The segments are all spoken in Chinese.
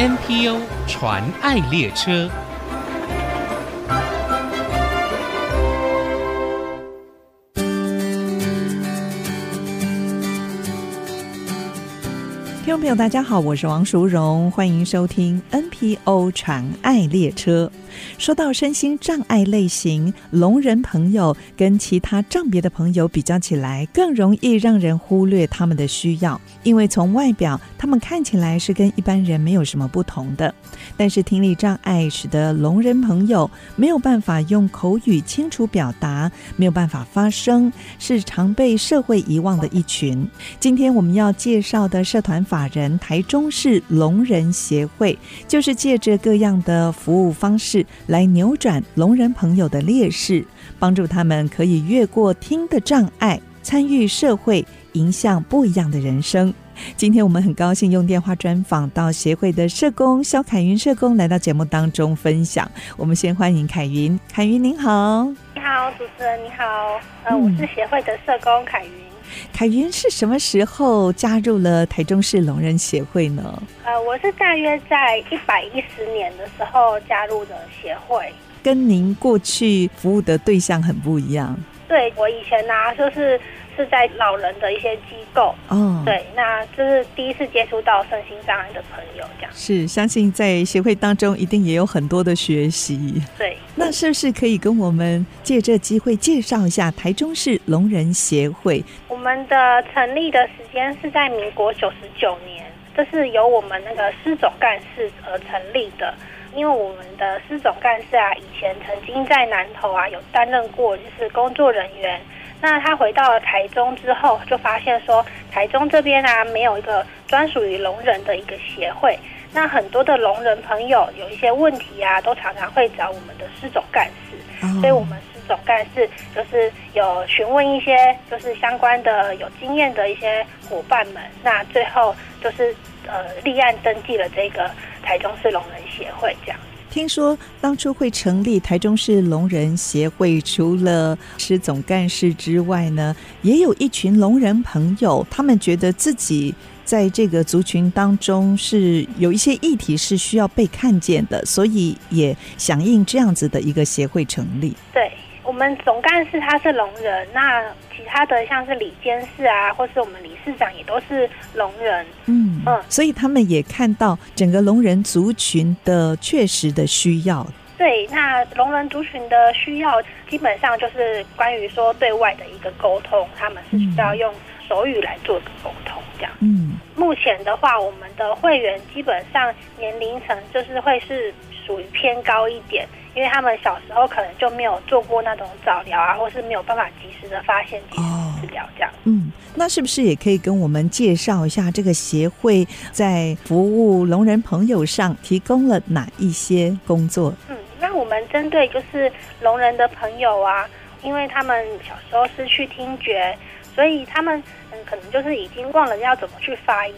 NPO 传爱列车。朋友，大家好，我是王淑荣，欢迎收听 NPO 传爱列车。说到身心障碍类型，聋人朋友跟其他障别的朋友比较起来，更容易让人忽略他们的需要，因为从外表，他们看起来是跟一般人没有什么不同的。但是听力障碍使得聋人朋友没有办法用口语清楚表达，没有办法发声，是常被社会遗忘的一群。今天我们要介绍的社团法人台中市聋人协会，就是借着各样的服务方式。来扭转聋人朋友的劣势，帮助他们可以越过听的障碍，参与社会，迎向不一样的人生。今天我们很高兴用电话专访到协会的社工肖凯云社工来到节目当中分享。我们先欢迎凯云，凯云您好，你好，主持人你好，呃，我是协会的社工凯云。凯云是什么时候加入了台中市聋人协会呢？呃，我是大约在一百一十年的时候加入的协会，跟您过去服务的对象很不一样。对，我以前呢、啊，就是。是在老人的一些机构哦，对，那这是第一次接触到身心障碍的朋友，这样是相信在协会当中一定也有很多的学习。对，那是不是可以跟我们借这机会介绍一下台中市聋人协会？我们的成立的时间是在民国九十九年，这是由我们那个施总干事而成立的。因为我们的施总干事啊，以前曾经在南投啊有担任过就是工作人员。那他回到了台中之后，就发现说，台中这边啊，没有一个专属于聋人的一个协会。那很多的聋人朋友有一些问题啊，都常常会找我们的施总干事。所以，我们施总干事就是有询问一些就是相关的有经验的一些伙伴们。那最后就是呃立案登记了这个台中市聋人协会这样。听说当初会成立台中市聋人协会，除了是总干事之外呢，也有一群聋人朋友，他们觉得自己在这个族群当中是有一些议题是需要被看见的，所以也响应这样子的一个协会成立。对。我们总干事他是聋人，那其他的像是理监事啊，或是我们理事长也都是聋人。嗯嗯，所以他们也看到整个聋人族群的确实的需要。对，那聋人族群的需要基本上就是关于说对外的一个沟通，他们是需要用手语来做个沟通这样。嗯，目前的话，我们的会员基本上年龄层就是会是属于偏高一点。因为他们小时候可能就没有做过那种早疗啊，或是没有办法及时的发现、及时治疗这样。嗯，那是不是也可以跟我们介绍一下这个协会在服务聋人朋友上提供了哪一些工作？嗯，那我们针对就是聋人的朋友啊，因为他们小时候失去听觉，所以他们嗯可能就是已经忘了要怎么去发音。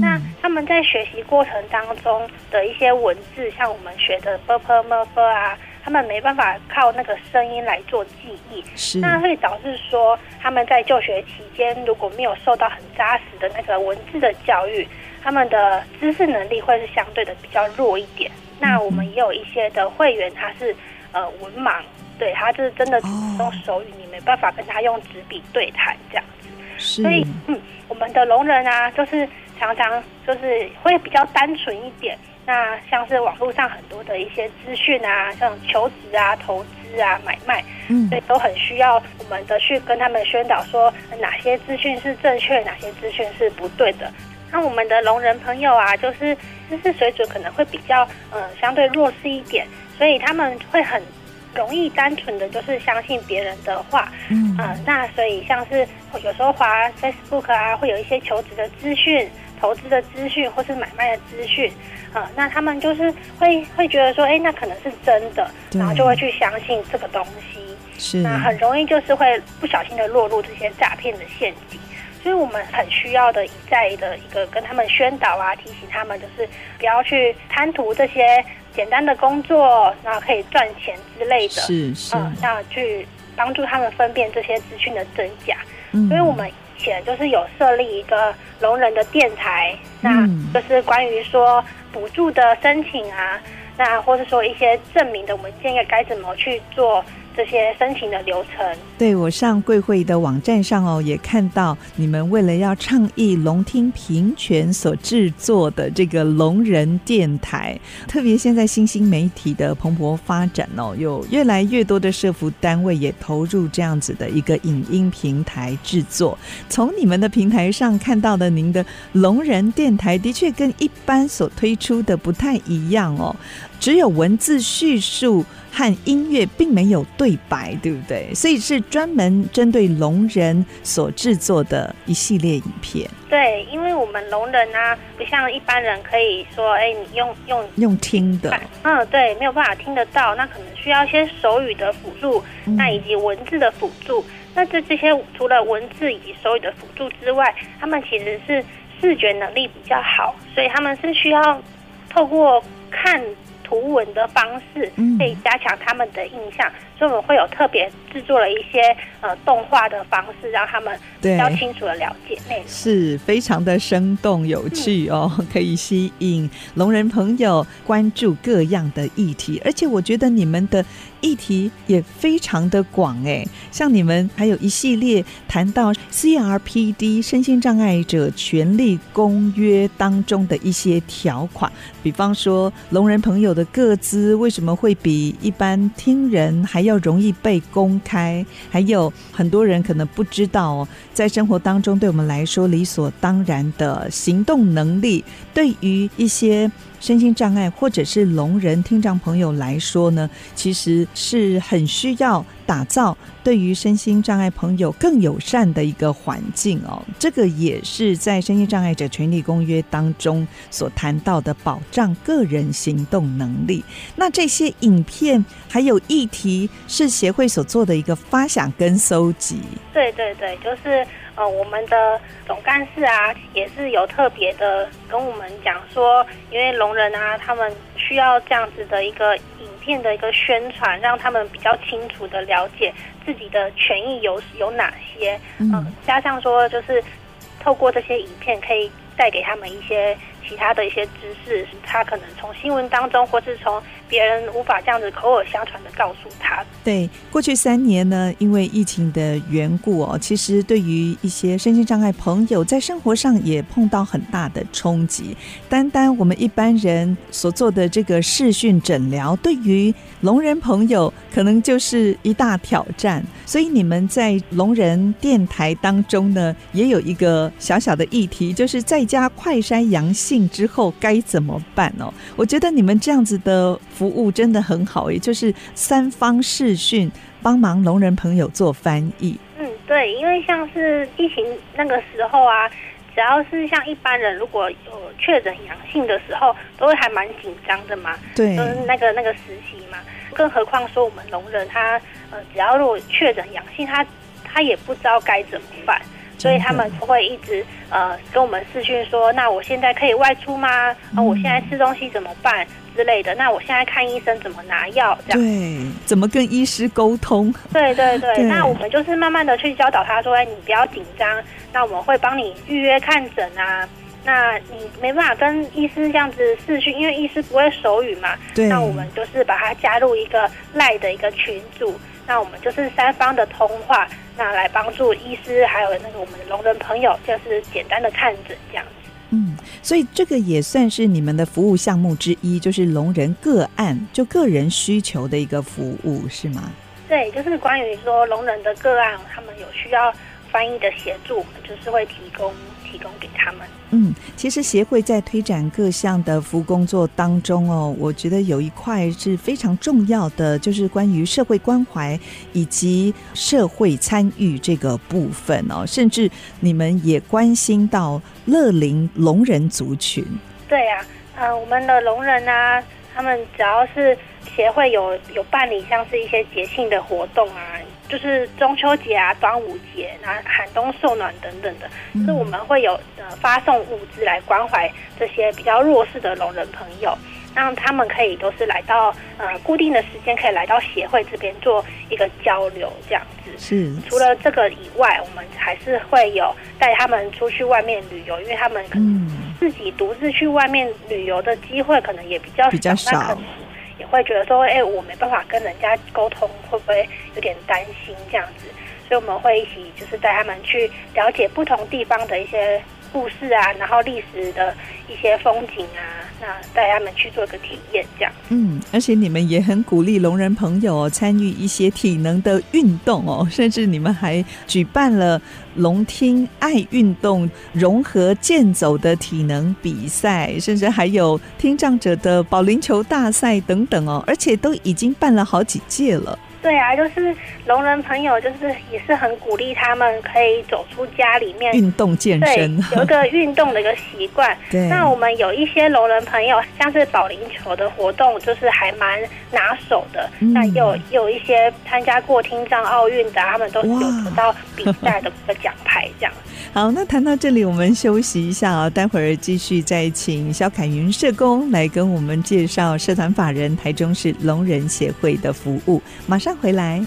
那他们在学习过程当中的一些文字，像我们学的 “b p m f” 啊，他们没办法靠那个声音来做记忆，是那会导致说他们在就学期间如果没有受到很扎实的那个文字的教育，他们的知识能力会是相对的比较弱一点。那我们也有一些的会员，他是呃文盲，对，他就是真的只用手语，你没办法跟他用纸笔对谈这样子。所以，嗯，我们的聋人啊，就是。常常就是会比较单纯一点，那像是网络上很多的一些资讯啊，像求职啊、投资啊、买卖，嗯，所以都很需要我们的去跟他们宣导说哪些资讯是正确，哪些资讯是不对的。那我们的聋人朋友啊，就是知识水准可能会比较嗯相对弱势一点，所以他们会很容易单纯的就是相信别人的话，嗯，呃，那所以像是有时候滑 Facebook 啊，会有一些求职的资讯。投资的资讯或是买卖的资讯，啊、呃，那他们就是会会觉得说，哎，那可能是真的，然后就会去相信这个东西，是那很容易就是会不小心的落入这些诈骗的陷阱。所以我们很需要的一再的一个跟他们宣导啊，提醒他们就是不要去贪图这些简单的工作，然后可以赚钱之类的，是是，那去帮助他们分辨这些资讯的真假。嗯、所以我们以。前就是有设立一个聋人的电台，那就是关于说补助的申请啊，那或是说一些证明的文件应该怎么去做。这些申请的流程，对，我上贵会的网站上哦，也看到你们为了要倡议聋听平权所制作的这个聋人电台，特别现在新兴媒体的蓬勃发展哦，有越来越多的社福单位也投入这样子的一个影音平台制作。从你们的平台上看到的您的聋人电台，的确跟一般所推出的不太一样哦。只有文字叙述和音乐，并没有对白，对不对？所以是专门针对聋人所制作的一系列影片。对，因为我们聋人啊，不像一般人可以说，哎，你用用用听的，嗯，对，没有办法听得到，那可能需要一些手语的辅助，那以及文字的辅助。嗯、那这这些除了文字以及手语的辅助之外，他们其实是视觉能力比较好，所以他们是需要透过看。图文的方式可以加强他们的印象，嗯、所以我们会有特别制作了一些呃动画的方式，让他们比较清楚的了解内容，是非常的生动有趣哦，嗯、可以吸引聋人朋友关注各样的议题，而且我觉得你们的。议题也非常的广哎，像你们还有一系列谈到 CRPD 身心障碍者权利公约当中的一些条款，比方说聋人朋友的个资为什么会比一般听人还要要容易被公开，还有很多人可能不知道，在生活当中对我们来说理所当然的行动能力，对于一些。身心障碍或者是聋人听障朋友来说呢，其实是很需要打造对于身心障碍朋友更友善的一个环境哦。这个也是在《身心障碍者权利公约》当中所谈到的保障个人行动能力。那这些影片还有议题是协会所做的一个发想跟搜集。对对对，就是。呃，我们的总干事啊，也是有特别的跟我们讲说，因为聋人啊，他们需要这样子的一个影片的一个宣传，让他们比较清楚的了解自己的权益有有哪些。嗯、呃，加上说，就是透过这些影片，可以带给他们一些。其他的一些知识，他可能从新闻当中，或是从别人无法这样子口耳相传的告诉他。对，过去三年呢，因为疫情的缘故哦，其实对于一些身心障碍朋友，在生活上也碰到很大的冲击。单单我们一般人所做的这个视讯诊疗，对于聋人朋友可能就是一大挑战。所以你们在聋人电台当中呢，也有一个小小的议题，就是在家快筛阳性。之后该怎么办哦？我觉得你们这样子的服务真的很好，也就是三方视讯帮忙聋人朋友做翻译。嗯，对，因为像是疫情那个时候啊，只要是像一般人如果有确诊阳性的时候，都会还蛮紧张的嘛。对，就是那个那个时期嘛，更何况说我们聋人他呃，只要如果确诊阳性，他他也不知道该怎么办。所以他们会一直呃跟我们视讯说，那我现在可以外出吗？啊、嗯，我现在吃东西怎么办之类的？那我现在看医生怎么拿药？这样对，怎么跟医师沟通？对对对，对，那我们就是慢慢的去教导他说，哎，你不要紧张，那我们会帮你预约看诊啊。那你没办法跟医师这样子视讯，因为医师不会手语嘛。对。那我们就是把他加入一个赖的一个群组，那我们就是三方的通话。那来帮助医师，还有那个我们的聋人朋友，就是简单的看诊这样子。嗯，所以这个也算是你们的服务项目之一，就是聋人个案，就个人需求的一个服务，是吗？对，就是关于说聋人的个案，他们有需要翻译的协助，就是会提供。提供给他们。嗯，其实协会在推展各项的服务工作当中哦，我觉得有一块是非常重要的，就是关于社会关怀以及社会参与这个部分哦，甚至你们也关心到乐龄聋人族群。对呀、呃，我们的聋人啊，他们只要是协会有有办理像是一些节庆的活动啊。就是中秋节啊、端午节啊、寒冬受暖等等的，就是我们会有呃发送物资来关怀这些比较弱势的聋人朋友。让他们可以都是来到呃固定的时间，可以来到协会这边做一个交流这样子。是。除了这个以外，我们还是会有带他们出去外面旅游，因为他们可能自己独自去外面旅游的机会可能也比较少，比较少。也会觉得说，哎、欸，我没办法跟人家沟通，会不会有点担心这样子？所以我们会一起就是带他们去了解不同地方的一些故事啊，然后历史的一些风景啊，那带他们去做个体验，这样。嗯，而且你们也很鼓励聋人朋友参与一些体能的运动哦，甚至你们还举办了聋听爱运动融合健走的体能比赛，甚至还有听障者的保龄球大赛等等哦，而且都已经办了好几届了。对啊，就是聋人朋友，就是也是很鼓励他们可以走出家里面运动健身，对，有一个运动的一个习惯。对，那我们有一些聋人朋友，像是保龄球的活动，就是还蛮拿手的。嗯、那有有一些参加过听障奥运的，他们都是有得到比赛的个奖牌这样。好，那谈到这里，我们休息一下啊，待会儿继续再请肖凯云社工来跟我们介绍社团法人台中市聋人协会的服务，马上回来。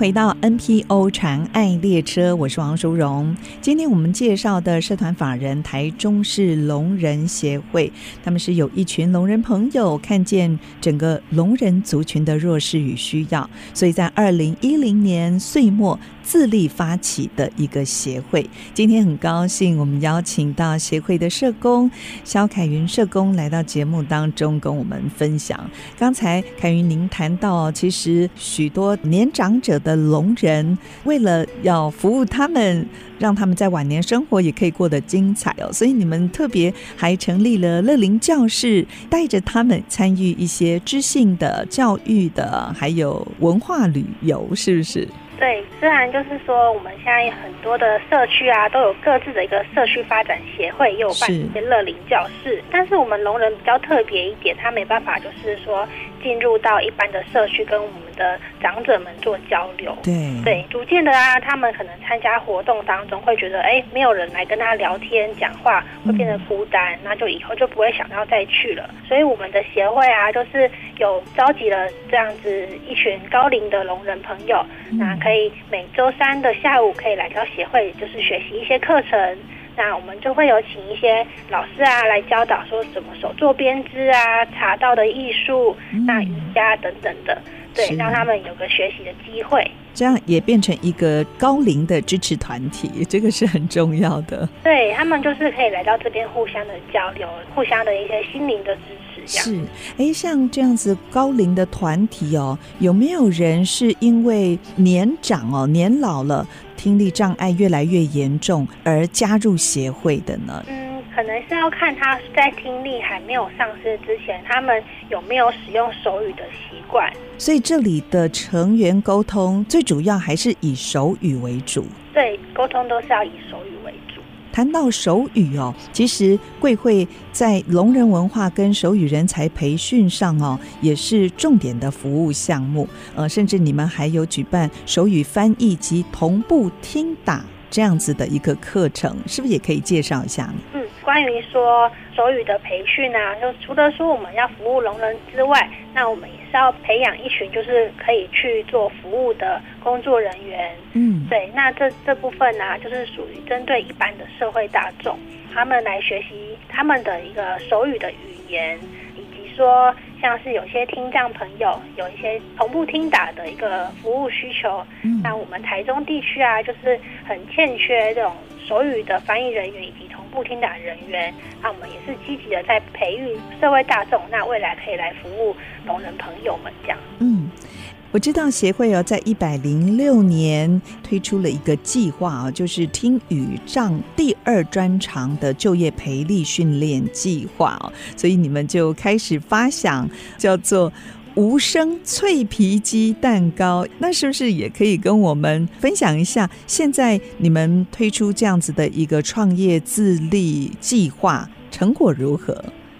回到 NPO 传爱列车，我是王淑荣。今天我们介绍的社团法人台中市聋人协会，他们是有一群聋人朋友看见整个聋人族群的弱势与需要，所以在二零一零年岁末自力发起的一个协会。今天很高兴，我们邀请到协会的社工肖凯云社工来到节目当中跟我们分享。刚才凯云您谈到，其实许多年长者的聋人为了要服务他们，让他们在晚年生活也可以过得精彩哦，所以你们特别还成立了乐龄教室，带着他们参与一些知性的教育的，还有文化旅游，是不是？对，虽然就是说我们现在很多的社区啊，都有各自的一个社区发展协会，也有办一些乐龄教室，但是我们聋人比较特别一点，他没办法就是说进入到一般的社区跟我们的长者们做交流。对对，逐渐的啊，他们可能参加活动当中会觉得，哎，没有人来跟他聊天讲话，会变得孤单，那就以后就不会想要再去了。所以我们的协会啊，就是有召集了这样子一群高龄的聋人朋友，那可以。可以每周三的下午可以来到协会，就是学习一些课程。那我们就会有请一些老师啊来教导，说怎么手作编织啊、茶道的艺术、那瑜伽等等的，对，让他们有个学习的机会。这样也变成一个高龄的支持团体，这个是很重要的。对，他们就是可以来到这边互相的交流，互相的一些心灵的支持。是，哎，像这样子高龄的团体哦，有没有人是因为年长哦、年老了，听力障碍越来越严重而加入协会的呢？嗯，可能是要看他在听力还没有丧失之前，他们有没有使用手语的习惯。所以这里的成员沟通最主要还是以手语为主。对，沟通都是要以手语为主。谈到手语哦，其实贵会在聋人文化跟手语人才培训上哦，也是重点的服务项目。呃，甚至你们还有举办手语翻译及同步听打这样子的一个课程，是不是也可以介绍一下呢？嗯，关于说手语的培训啊，就除了说我们要服务聋人之外，那我们也是要培养一群就是可以去做服务的工作人员。嗯，对，那这这部分呢、啊，就是属于针对一般的社会大众，他们来学习他们的一个手语的语言，以及说像是有些听障朋友有一些同步听打的一个服务需求。嗯，那我们台中地区啊，就是很欠缺这种手语的翻译人员以及同步听打人员，那我们也是积极的在培育社会大众，那未来可以来服务聋人朋友们这样。嗯。我知道协会哦，在一百零六年推出了一个计划啊，就是听语障第二专长的就业培力训练计划哦，所以你们就开始发想叫做无声脆皮鸡蛋糕，那是不是也可以跟我们分享一下？现在你们推出这样子的一个创业自立计划，成果如何？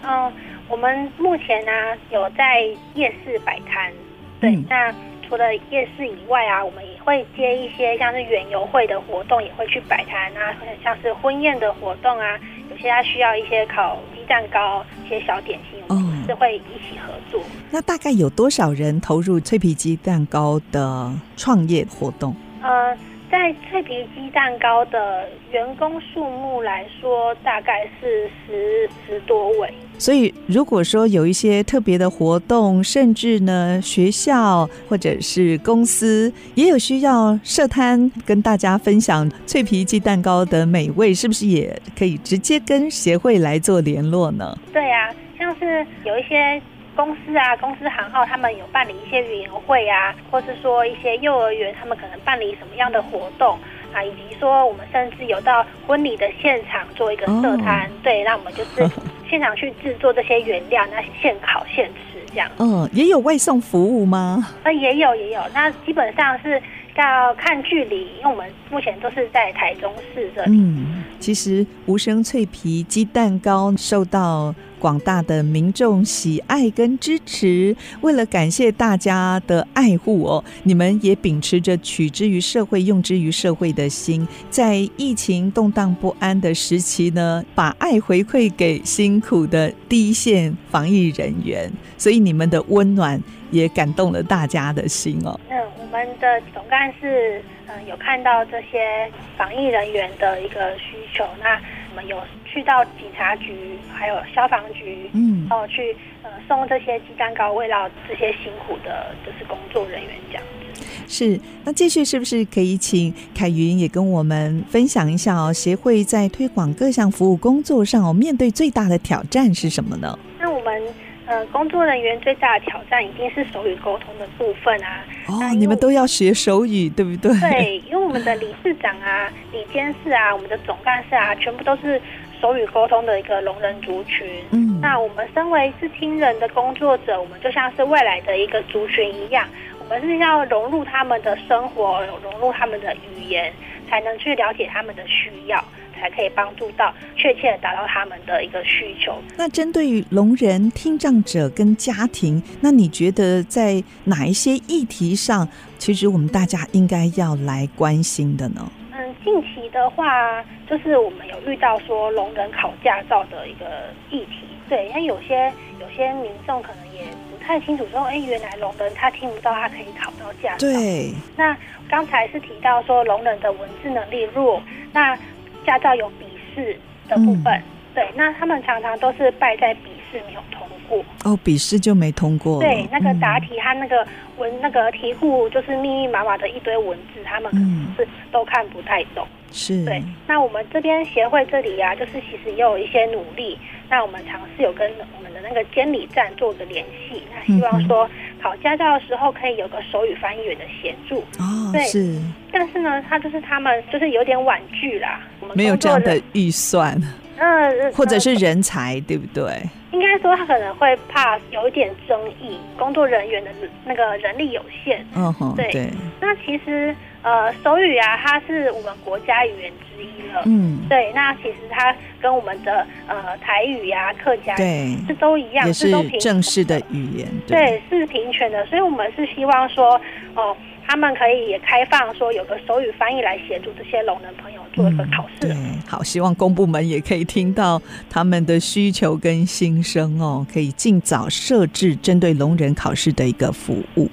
嗯，我们目前呢、有在夜市摆摊，对，嗯、那。除了夜市以外啊，我们也会接一些像是园游会的活动，也会去摆摊啊，像是婚宴的活动啊，有些他需要一些烤鸡蛋糕、一些小点心，我们是会一起合作。那大概有多少人投入脆皮鸡蛋糕的创业活动？呃。在脆皮鸡蛋糕的员工数目来说，大概是十十多位。所以，如果说有一些特别的活动，甚至呢学校或者是公司也有需要设摊跟大家分享脆皮鸡蛋糕的美味，是不是也可以直接跟协会来做联络呢？对、啊，像是有一些。公司啊，公司行号他们有办理一些园游会啊，或是说一些幼儿园，他们可能办理什么样的活动啊，以及说我们甚至有到婚礼的现场做一个设摊，哦、对，那我们就是 现场去制作这些原料，那现烤现吃这样。嗯，也有外送服务吗？呃，也有也有，那基本上是要看距离，因为我们目前都是在台中市这里。嗯，其实无声脆皮鸡蛋糕受到。广大的民众喜爱跟支持，为了感谢大家的爱护哦，你们也秉持着取之于社会、用之于社会的心，在疫情动荡不安的时期呢，把爱回馈给辛苦的第一线防疫人员，所以你们的温暖也感动了大家的心哦。嗯，我们的总干事嗯有看到这些防疫人员的一个需求，那我们有。去到警察局，还有消防局，嗯，然后去呃送这些鸡蛋糕，慰劳这些辛苦的，就是工作人员这样子。是，那继续是不是可以请凯云也跟我们分享一下哦？协会在推广各项服务工作上哦，面对最大的挑战是什么呢？那我们。呃，工作人员最大的挑战一定是手语沟通的部分啊。哦，你们都要学手语，对不对？对，因为我们的理事长啊、理监事啊、我们的总干事啊，全部都是手语沟通的一个聋人族群。嗯，那我们身为是听人的工作者，我们就像是未来的一个族群一样，我们是要融入他们的生活，融入他们的语言，才能去了解他们的需要。才可以帮助到确切的达到他们的一个需求。那针对于聋人听障者跟家庭，那你觉得在哪一些议题上，其实我们大家应该要来关心的呢？嗯，近期的话，就是我们有遇到说聋人考驾照的一个议题。对，因为有些有些民众可能也不太清楚说，哎，原来聋人他听不到，他可以考到驾照。对。那刚才是提到说聋人的文字能力弱，那。驾照有笔试的部分，嗯、对，那他们常常都是败在笔试没有通过。哦，笔试就没通过。对，那个答题，他那个文、嗯、那个题库就是密密麻麻的一堆文字，他们可能是都看不太懂。是。对，那我们这边协会这里呀、啊，就是其实也有一些努力。那我们尝试有跟我们的那个监理站做个联系，那希望说考驾照的时候可以有个手语翻译员的协助。哦，对。是。但是呢，他就是他们就是有点婉拒啦。我们没有这样的预算。嗯，或者是人才，呃、对不对？应该说他可能会怕有一点争议，工作人员的那个人力有限。嗯哼，对。对，那其实呃，手语啊，它是我们国家语言之一了。嗯，对。那其实它跟我们的呃台语呀、啊、客家对是都一样，是都平正式的语言。对，对，是平权的。所以我们是希望说，哦、呃。他们可以也开放说有个手语翻译来协助这些聋人朋友做一个考试。嗯。对，好，希望公部门也可以听到他们的需求跟心声哦，可以尽早设置针对聋人考试的一个服务。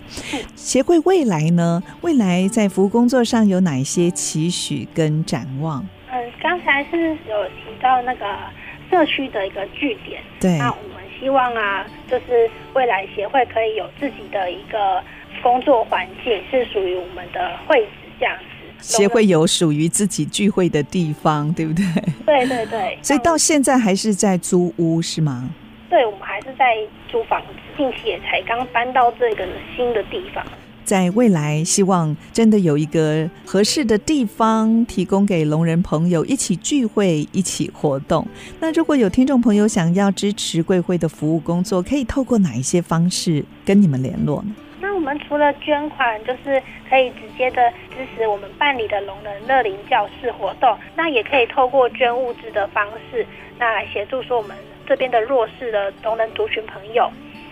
协会未来呢？未来在服务工作上有哪一些期许跟展望？嗯，刚才是有提到那个社区的一个据点。对，那我们希望啊，就是未来协会可以有自己的一个。工作环境是属于我们的会址这样子，协会有属于自己聚会的地方，对不对？对对对。所以到现在还是在租屋是吗？对，我们还是在租房子，近期也才刚搬到这个新的地方。在未来希望真的有一个合适的地方，提供给聋人朋友一起聚会、一起活动。那如果有听众朋友想要支持贵会的服务工作，可以透过哪一些方式跟你们联络呢？我们除了捐款，就是可以直接的支持我们办理的聋人乐龄教室活动，那也可以透过捐物资的方式，那来协助说我们这边的弱势的聋人族群朋友。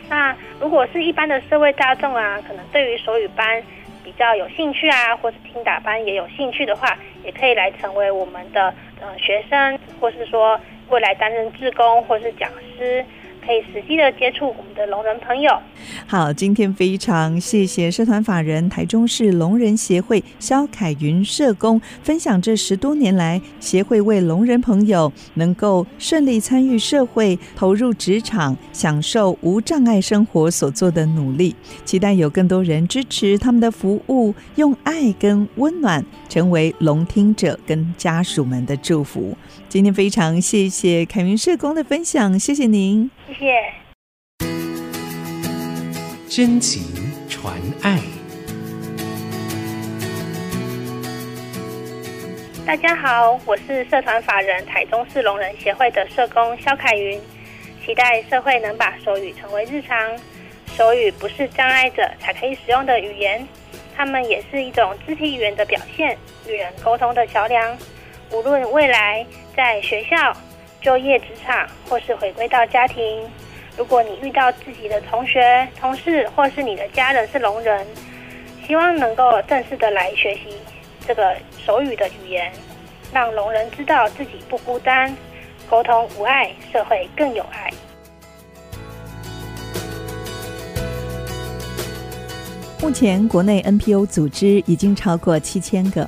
那如果是一般的社会大众啊，可能对于手语班比较有兴趣啊，或是听打班也有兴趣的话，也可以来成为我们的呃学生，或是说未来担任志工或是讲师。可以实际的接触我们的聋人朋友。好，今天非常谢谢社团法人台中市聋人协会萧凯云社工分享这十多年来协会为聋人朋友能够顺利参与社会、投入职场、享受无障碍生活所做的努力。期待有更多人支持他们的服务，用爱跟温暖成为聋听者跟家属们的祝福。今天非常谢谢凯云社工的分享，谢谢您。谢谢。真情传爱。大家好，我是社团法人台中市聋人协会的社工萧凯云。期待社会能把手语成为日常。手语不是障碍者才可以使用的语言，它们也是一种肢体语言的表现，与人沟通的桥梁。无论未来在学校，就业、职场，或是回归到家庭，如果你遇到自己的同学、同事，或是你的家人是聋人，希望能够正式的来学习这个手语的语言，让聋人知道自己不孤单，沟通无碍，社会更有爱。目前国内 NPO 组织已经超过七千个，